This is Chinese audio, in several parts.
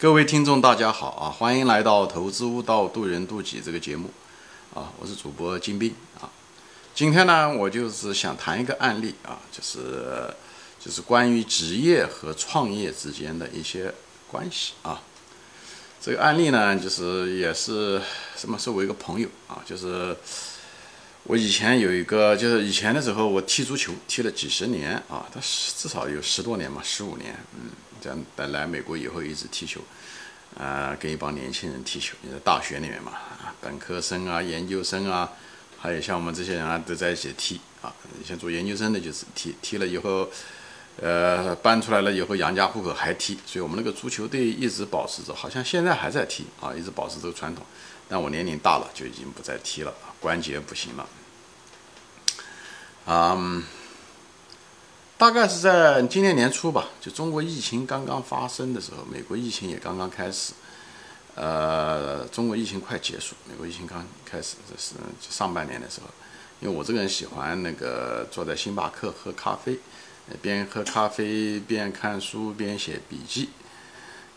各位听众，大家好啊！欢迎来到《投资悟道，渡人渡己》这个节目啊！我是主播金兵啊。今天呢，我就是想谈一个案例啊，就是就是关于职业和创业之间的一些关系啊。这个案例呢，就是也是什么？是我一个朋友啊，就是我以前有一个，就是以前的时候我踢足球踢了几十年啊，他至少有十多年嘛，十五年，嗯。这样来来美国以后一直踢球，啊，跟一帮年轻人踢球。你在大学里面嘛，本科生啊、研究生啊，还有像我们这些人啊，都在一起踢啊。像做研究生的就是踢，踢了以后，呃，搬出来了以后养家糊口还踢。所以我们那个足球队一直保持着，好像现在还在踢啊，一直保持这个传统。但我年龄大了，就已经不再踢了，关节不行了。啊。大概是在今年年初吧，就中国疫情刚刚发生的时候，美国疫情也刚刚开始，呃，中国疫情快结束，美国疫情刚开始，这是上半年的时候。因为我这个人喜欢那个坐在星巴克喝咖啡，边喝咖啡边看书边写笔记。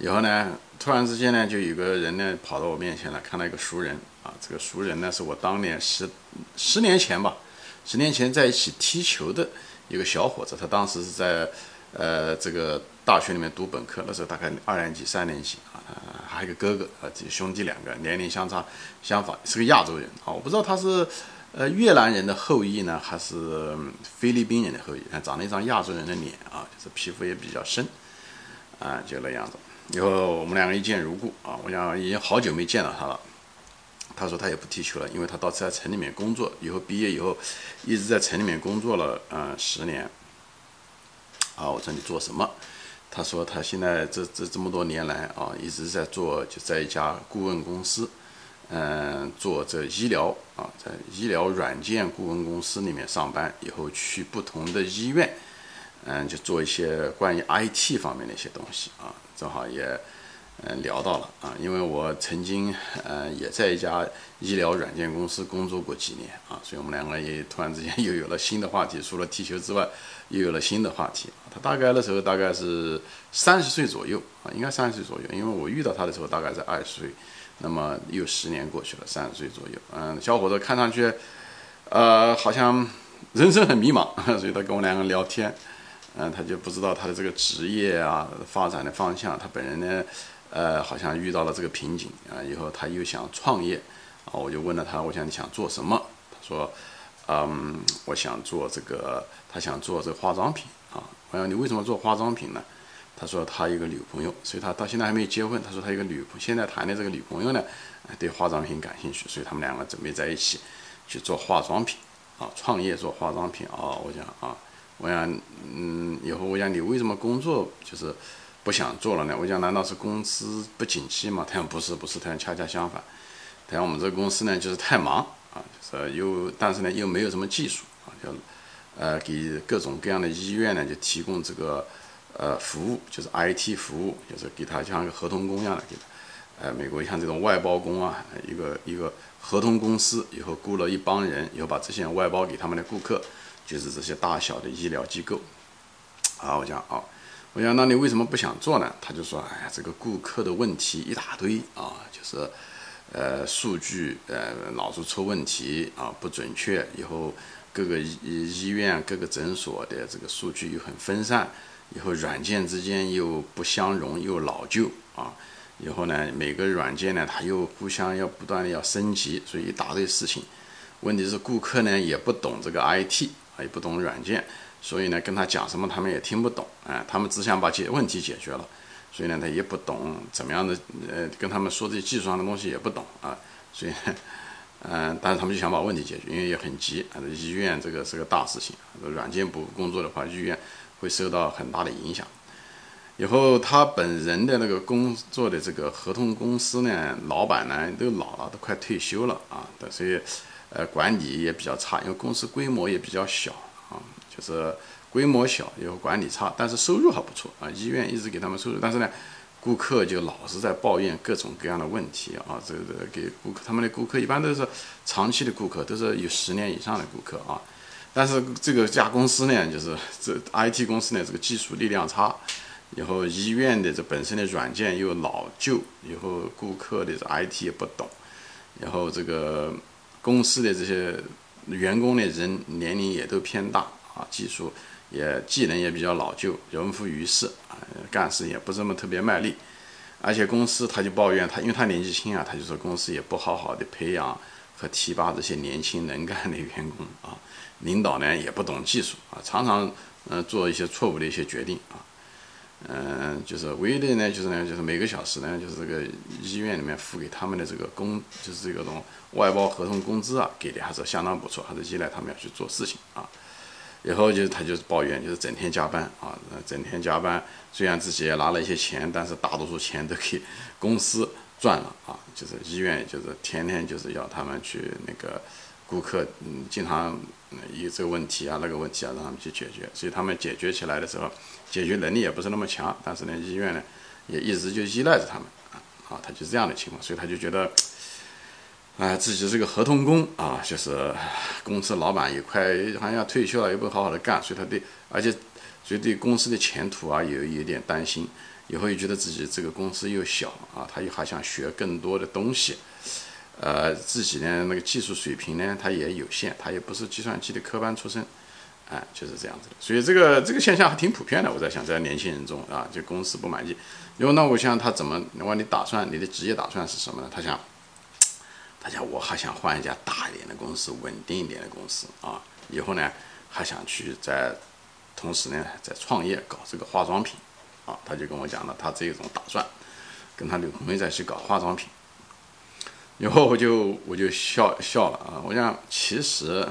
以后呢，突然之间呢，就有个人呢跑到我面前来，看到一个熟人啊，这个熟人呢是我当年十十年前吧，十年前在一起踢球的。一个小伙子，他当时是在，呃，这个大学里面读本科，那时候大概二年级、三年级啊，还有个哥哥啊，兄弟两个，年龄相差相仿，是个亚洲人啊，我不知道他是，呃，越南人的后裔呢，还是菲律宾人的后裔，长了一张亚洲人的脸啊，就是皮肤也比较深，啊，就那样子。以后我们两个一见如故啊，我想已经好久没见到他了。他说他也不踢球了，因为他到在城里面工作，以后毕业以后一直在城里面工作了，嗯，十年。啊，我说你做什么？他说他现在这这这么多年来啊，一直在做，就在一家顾问公司，嗯，做这医疗啊，在医疗软件顾问公司里面上班，以后去不同的医院，嗯，就做一些关于 IT 方面的一些东西啊，正好也。嗯，聊到了啊，因为我曾经呃也在一家医疗软件公司工作过几年啊，所以我们两个也突然之间 又有了新的话题，除了踢球之外，又有了新的话题。他大概的时候大概是三十岁左右啊，应该三十岁左右，因为我遇到他的时候大概在二十岁，那么又十年过去了，三十岁左右。嗯，小伙子看上去呃好像人生很迷茫，所以他跟我两个聊天，嗯，他就不知道他的这个职业啊发展的方向，他本人呢。呃，好像遇到了这个瓶颈啊，以后他又想创业啊，我就问了他，我想你想做什么？他说，嗯，我想做这个，他想做这个化妆品啊。我想你为什么做化妆品呢？他说他一个女朋友，所以他到现在还没有结婚。他说他一个女朋，现在谈的这个女朋友呢，对化妆品感兴趣，所以他们两个准备在一起去做化妆品啊，创业做化妆品啊。我想啊，我想，嗯，以后我想你为什么工作就是。不想做了呢？我想难道是公司不景气吗？他讲不是，不是，他讲恰恰相反。他讲我们这个公司呢，就是太忙啊，就是又但是呢又没有什么技术啊，就呃给各种各样的医院呢就提供这个呃服务，就是 IT 服务，就是给他像一个合同工一样的给他。呃，美国像这种外包工啊，一个一个合同公司以后雇了一帮人，以后把这些外包给他们的顾客，就是这些大小的医疗机构。啊，我讲啊。我讲，那你为什么不想做呢？他就说：“哎呀，这个顾客的问题一大堆啊，就是，呃，数据呃老是出问题啊，不准确。以后各个医医院、各个诊所的这个数据又很分散，以后软件之间又不相容，又老旧啊。以后呢，每个软件呢，它又互相要不断的要升级，所以一大堆事情。问题是顾客呢也不懂这个 IT，也不懂软件。”所以呢，跟他讲什么，他们也听不懂，哎，他们只想把解问题解决了，所以呢，他也不懂怎么样的，呃，跟他们说这些技术上的东西也不懂啊，所以，嗯，但是他们就想把问题解决，因为也很急，啊，医院这个是个大事情，软件部工作的话，医院会受到很大的影响。以后他本人的那个工作的这个合同公司呢，老板呢都老了，都快退休了啊，所以，呃，管理也比较差，因为公司规模也比较小啊。就是规模小，有管理差，但是收入还不错啊。医院一直给他们收入，但是呢，顾客就老是在抱怨各种各样的问题啊。这个给顾客，他们的顾客一般都是长期的顾客，都是有十年以上的顾客啊。但是这个家公司呢，就是这 IT 公司呢，这个技术力量差，以后医院的这本身的软件又老旧，以后顾客的这 IT 也不懂，然后这个公司的这些员工的人年龄也都偏大啊，技术也技能也比较老旧，人浮于事啊，干事也不怎么特别卖力，而且公司他就抱怨他，因为他年纪轻啊，他就说公司也不好好的培养和提拔这些年轻能干的员工啊，领导呢也不懂技术啊，常常嗯做一些错误的一些决定啊。嗯，就是唯一的呢，就是呢，就是每个小时呢，就是这个医院里面付给他们的这个工，就是这个种外包合同工资啊，给的还是相当不错，还是依赖他们要去做事情啊。以后就是他就是抱怨，就是整天加班啊，整天加班，虽然自己也拿了一些钱，但是大多数钱都给公司赚了啊。就是医院就是天天就是要他们去那个顾客，嗯，经常有这个问题啊，那个问题啊，让他们去解决，所以他们解决起来的时候。解决能力也不是那么强，但是呢，医院呢也一直就依赖着他们啊，啊，他就这样的情况，所以他就觉得，哎，自己是个合同工啊，就是公司老板也快好像要退休了，也不好好的干，所以他对，而且所以对公司的前途啊有有点担心，以后又觉得自己这个公司又小啊，他又还想学更多的东西，呃，自己呢那个技术水平呢他也有限，他也不是计算机的科班出身。哎，就是这样子的，所以这个这个现象还挺普遍的。我在想，在年轻人中啊，就公司不满意。因为那我想他怎么？问你打算，你的职业打算是什么呢？他想，他想我还想换一家大一点的公司，稳定一点的公司啊。以后呢，还想去在同时呢，在创业搞这个化妆品啊。他就跟我讲了他这种打算，跟他女朋友在一起搞化妆品。以后我就我就笑笑了啊。我想其实。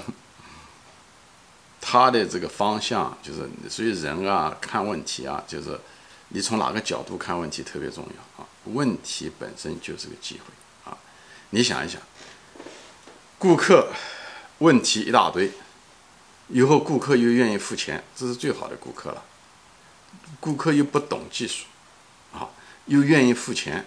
他的这个方向就是，所以人啊看问题啊，就是你从哪个角度看问题特别重要啊。问题本身就是个机会啊。你想一想，顾客问题一大堆，以后顾客又愿意付钱，这是最好的顾客了。顾客又不懂技术，啊，又愿意付钱，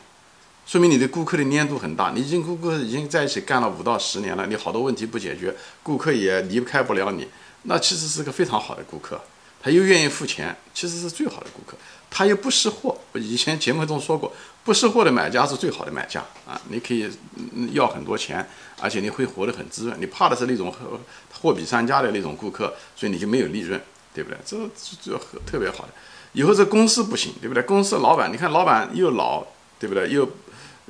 说明你的顾客的粘度很大。你已经顾客已经在一起干了五到十年了，你好多问题不解决，顾客也离不开不了你。那其实是个非常好的顾客，他又愿意付钱，其实是最好的顾客。他又不识货，我以前节目中说过，不识货的买家是最好的买家啊！你可以要很多钱，而且你会活得很滋润。你怕的是那种货比三家的那种顾客，所以你就没有利润，对不对？这这特别好的。以后这公司不行，对不对？公司老板，你看老板又老，对不对？又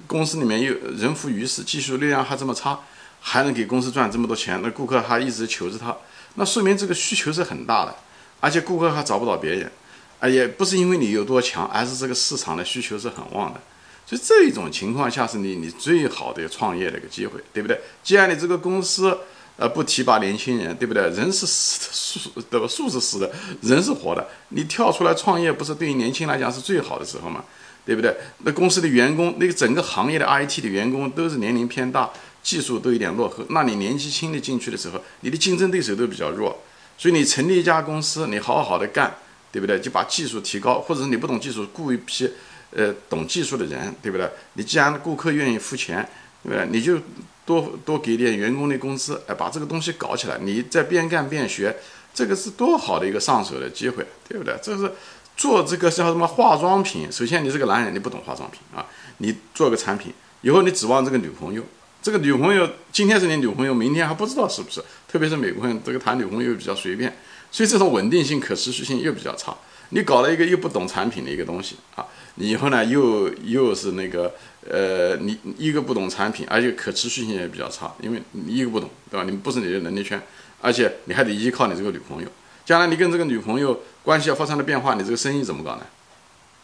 公司里面又人浮于事，技术力量还这么差，还能给公司赚这么多钱，那顾客还一直求着他。那说明这个需求是很大的，而且顾客还找不到别人，啊，也不是因为你有多强，而是这个市场的需求是很旺的，所以这一种情况下是你你最好的创业的一个机会，对不对？既然你这个公司呃不提拔年轻人，对不对？人是死的，树对吧？树是死的，人是活的，你跳出来创业，不是对于年轻来讲是最好的时候吗？对不对？那公司的员工，那个整个行业的 IT 的员工都是年龄偏大。技术都有点落后，那你年纪轻的进去的时候，你的竞争对手都比较弱，所以你成立一家公司，你好好的干，对不对？就把技术提高，或者是你不懂技术，雇一批呃懂技术的人，对不对？你既然顾客愿意付钱，对不对？你就多多给点员工的工资，哎，把这个东西搞起来，你再边干边学，这个是多好的一个上手的机会，对不对？这是做这个叫什么化妆品？首先你是个男人，你不懂化妆品啊，你做个产品，以后你指望这个女朋友。这个女朋友今天是你女朋友，明天还不知道是不是。特别是美国人，这个谈女朋友比较随便，所以这种稳定性、可持续性又比较差。你搞了一个又不懂产品的一个东西啊，你以后呢又又是那个呃，你一个不懂产品，而且可持续性也比较差，因为你一个不懂，对吧？你不是你的能力圈，而且你还得依靠你这个女朋友。将来你跟这个女朋友关系要发生了变化，你这个生意怎么搞呢？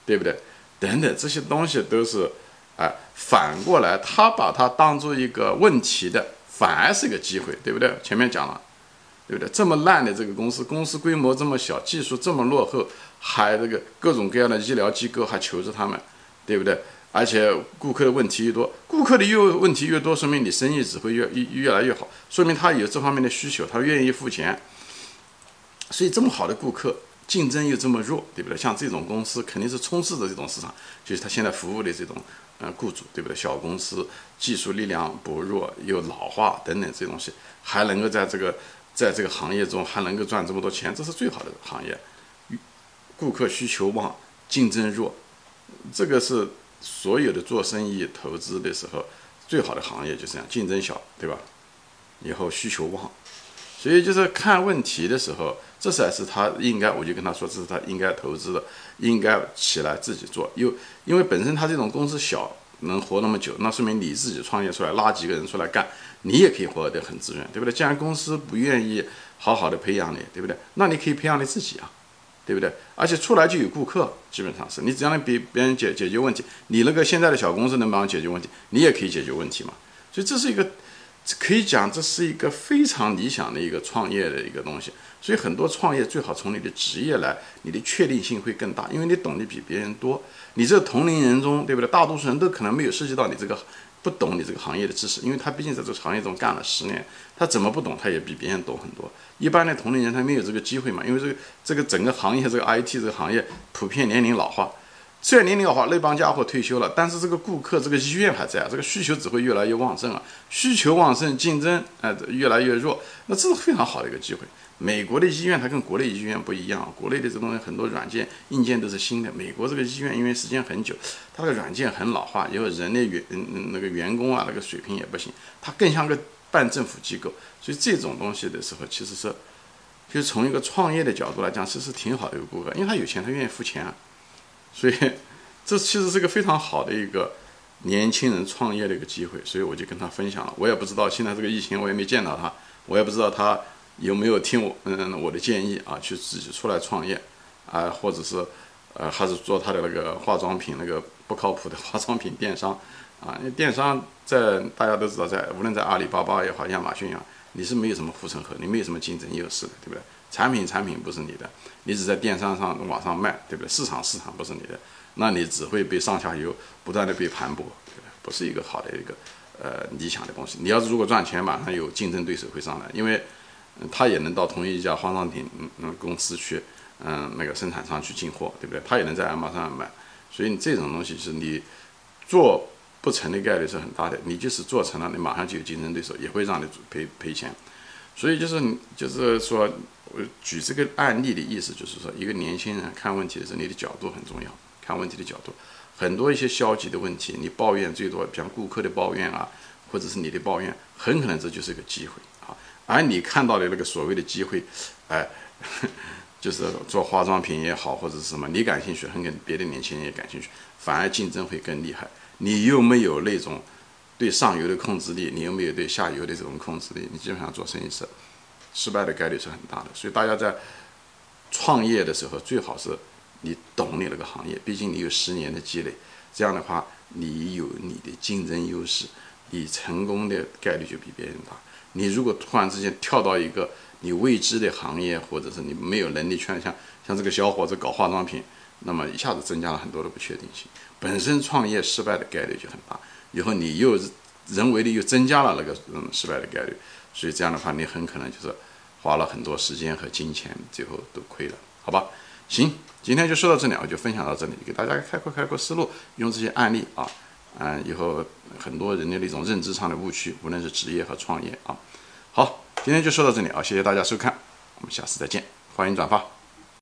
对不对？等等，这些东西都是。哎，反过来，他把它当做一个问题的，反而是一个机会，对不对？前面讲了，对不对？这么烂的这个公司，公司规模这么小，技术这么落后，还这个各种各样的医疗机构还求着他们，对不对？而且顾客的问题越多，顾客的越问题越多，说明你生意只会越越越来越好，说明他有这方面的需求，他愿意付钱。所以这么好的顾客，竞争又这么弱，对不对？像这种公司肯定是充斥着这种市场，就是他现在服务的这种。嗯，雇主对不对？小公司技术力量薄弱，又老化等等这东西，还能够在这个在这个行业中还能够赚这么多钱，这是最好的行业。顾客需求旺，竞争弱，这个是所有的做生意、投资的时候最好的行业，就是这样，竞争小，对吧？以后需求旺，所以就是看问题的时候，这才是他应该，我就跟他说，这是他应该投资的，应该起来自己做。又因为本身他这种公司小，能活那么久，那说明你自己创业出来，拉几个人出来干，你也可以活得很滋润，对不对？既然公司不愿意好好的培养你，对不对？那你可以培养你自己啊。对不对？而且出来就有顾客，基本上是你只要能比别人解解决问题，你那个现在的小公司能帮解决问题，你也可以解决问题嘛。所以这是一个可以讲，这是一个非常理想的一个创业的一个东西。所以很多创业最好从你的职业来，你的确定性会更大，因为你懂得比别人多。你这同龄人中，对不对？大多数人都可能没有涉及到你这个。不懂你这个行业的知识，因为他毕竟在这个行业中干了十年，他怎么不懂？他也比别人懂很多。一般的同龄人他没有这个机会嘛，因为这个这个整个行业这个 IT 这个行业普遍年龄老化，虽然年龄的话那帮家伙退休了，但是这个顾客这个医院还在啊，这个需求只会越来越旺盛啊，需求旺盛，竞争哎越来越弱，那这是非常好的一个机会。美国的医院它跟国内医院不一样，国内的这东西很多软件硬件都是新的。美国这个医院因为时间很久，它的软件很老化，以后人的员嗯那个员工啊那个水平也不行，它更像个半政府机构。所以这种东西的时候，其实是就从一个创业的角度来讲，其实挺好的一个顾客，因为他有钱，他愿意付钱啊。所以这其实是个非常好的一个年轻人创业的一个机会。所以我就跟他分享了。我也不知道现在这个疫情，我也没见到他，我也不知道他。有没有听我嗯我的建议啊？去自己出来创业啊，或者是呃还是做他的那个化妆品那个不靠谱的化妆品电商啊？因为电商在大家都知道，在无论在阿里巴巴也好，亚马逊也好，你是没有什么护城河，你没有什么竞争优势的，对不对？产品产品不是你的，你只在电商上网上卖，对不对？市场市场不是你的，那你只会被上下游不断的被盘剥，不？是一个好的一个呃理想的东西。你要是如果赚钱，马上有竞争对手会上来，因为。他也能到同一家化妆品嗯嗯公司去，嗯那个生产商去进货，对不对？他也能在亚马逊上买，所以你这种东西是你做不成的概率是很大的。你即使做成了，你马上就有竞争对手，也会让你赔赔钱。所以就是就是说，我举这个案例的意思就是说，一个年轻人看问题的时候，你的角度很重要。看问题的角度，很多一些消极的问题，你抱怨最多，比方顾客的抱怨啊，或者是你的抱怨，很可能这就是一个机会啊。而你看到的那个所谓的机会，哎，就是做化妆品也好，或者是什么，你感兴趣，很可能别的年轻人也感兴趣，反而竞争会更厉害。你又没有那种对上游的控制力，你又没有对下游的这种控制力，你基本上做生意是失败的概率是很大的。所以大家在创业的时候，最好是你懂你那个行业，毕竟你有十年的积累，这样的话你有你的竞争优势，你成功的概率就比别人大。你如果突然之间跳到一个你未知的行业，或者是你没有能力圈，像像这个小伙子搞化妆品，那么一下子增加了很多的不确定性，本身创业失败的概率就很大，以后你又人为的又增加了那个嗯失败的概率，所以这样的话你很可能就是花了很多时间和金钱，最后都亏了，好吧？行，今天就说到这里，我就分享到这里，给大家开阔开阔思路，用这些案例啊。嗯，以后很多人的那种认知上的误区，无论是职业和创业啊。好，今天就说到这里啊，谢谢大家收看，我们下次再见，欢迎转发。